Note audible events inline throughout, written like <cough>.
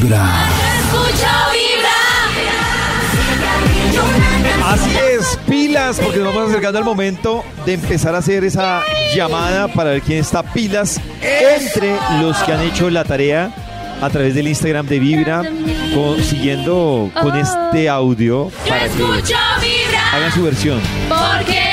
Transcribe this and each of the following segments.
Vibra. Así es, pilas, porque nos vamos acercando al momento de empezar a hacer esa llamada para ver quién está pilas entre los que han hecho la tarea a través del Instagram de Vibra, con- siguiendo con este audio para que hagan su versión. Porque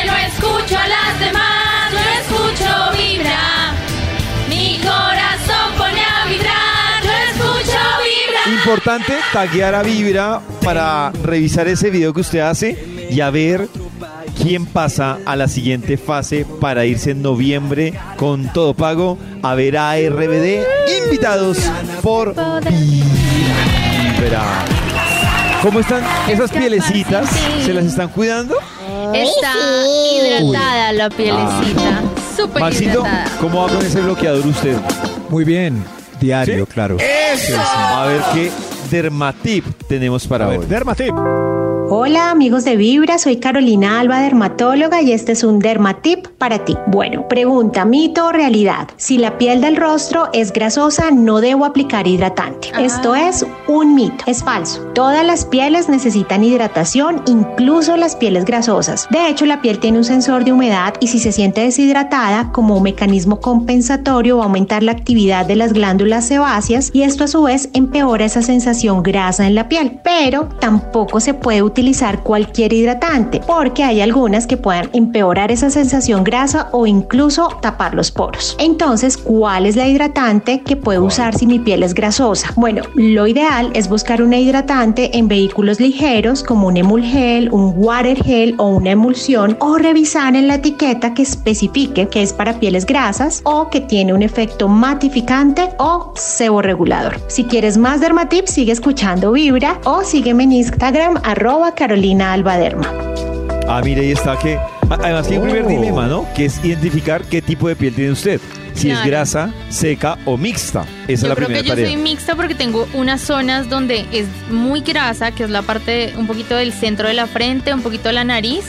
Importante taguear a Vibra para revisar ese video que usted hace y a ver quién pasa a la siguiente fase para irse en noviembre con todo pago a ver a RBD invitados por Vibra. ¿Cómo están esas pielecitas? ¿Se las están cuidando? Está hidratada la pielecita. Súper Maxito, hidratada. ¿cómo va con ese bloqueador usted? Muy bien. Diario, ¿Sí? claro. A ver qué dermatip tenemos para A hoy. ver, Dermatip. Hola amigos de Vibra, soy Carolina Alba, dermatóloga y este es un dermatip para ti. Bueno, pregunta, mito o realidad. Si la piel del rostro es grasosa, no debo aplicar hidratante. Esto es un mito, es falso. Todas las pieles necesitan hidratación, incluso las pieles grasosas. De hecho, la piel tiene un sensor de humedad y si se siente deshidratada, como un mecanismo compensatorio va a aumentar la actividad de las glándulas sebáceas y esto a su vez empeora esa sensación grasa en la piel. Pero tampoco se puede utilizar cualquier hidratante porque hay algunas que puedan empeorar esa sensación grasa o incluso tapar los poros. Entonces, ¿cuál es la hidratante que puedo usar si mi piel es grasosa? Bueno, lo ideal es buscar una hidratante en vehículos ligeros como un emulgel, un water gel o una emulsión o revisar en la etiqueta que especifique que es para pieles grasas o que tiene un efecto matificante o seborregulador. Si quieres más dermatips, sigue escuchando Vibra o sígueme en Instagram arroba Carolina Albaderma. Ah, mire, ahí está que. Además, que hay un primer Oh. dilema, ¿no? Que es identificar qué tipo de piel tiene usted. Si es grasa, seca o mixta. Esa es Yo la creo primera que yo tarea. soy mixta porque tengo unas zonas donde es muy grasa, que es la parte un poquito del centro de la frente, un poquito de la nariz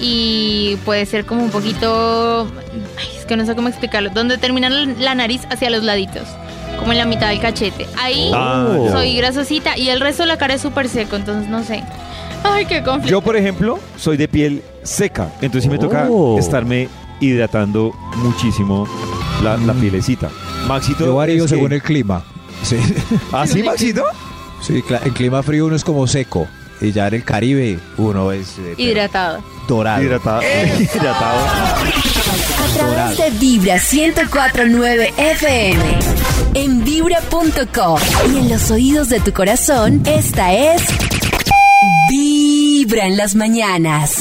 y puede ser como un poquito, ay, es que no sé cómo explicarlo, donde termina la- la nariz hacia los laditos, como en la mitad del cachete. Ahí Ah, ya. soy grasosita y el resto de la cara es súper seco, entonces no sé. Ay, qué conflicto. Yo, por ejemplo, soy de piel seca. Entonces sí me toca Oh. estarme hidratando muchísimo la, la pielecita. Maxito. Yo varío es que- según el clima. Sí, <laughs> ¿Ah, sí, Maxito? sí, cla- en clima frío uno es como seco. Y ya en el Caribe uno es eh, Hidratado. dorado. Hidratado. <laughs> Hidratado. A través de Vibra 1049 FM. En vibra.com. Y en los oídos de tu corazón, esta es. Vibra en las mañanas.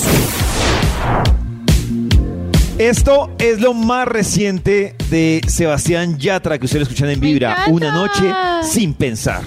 Esto es lo más reciente de Sebastián Yatra que ustedes escuchan en Vibra. Una noche sin pensar.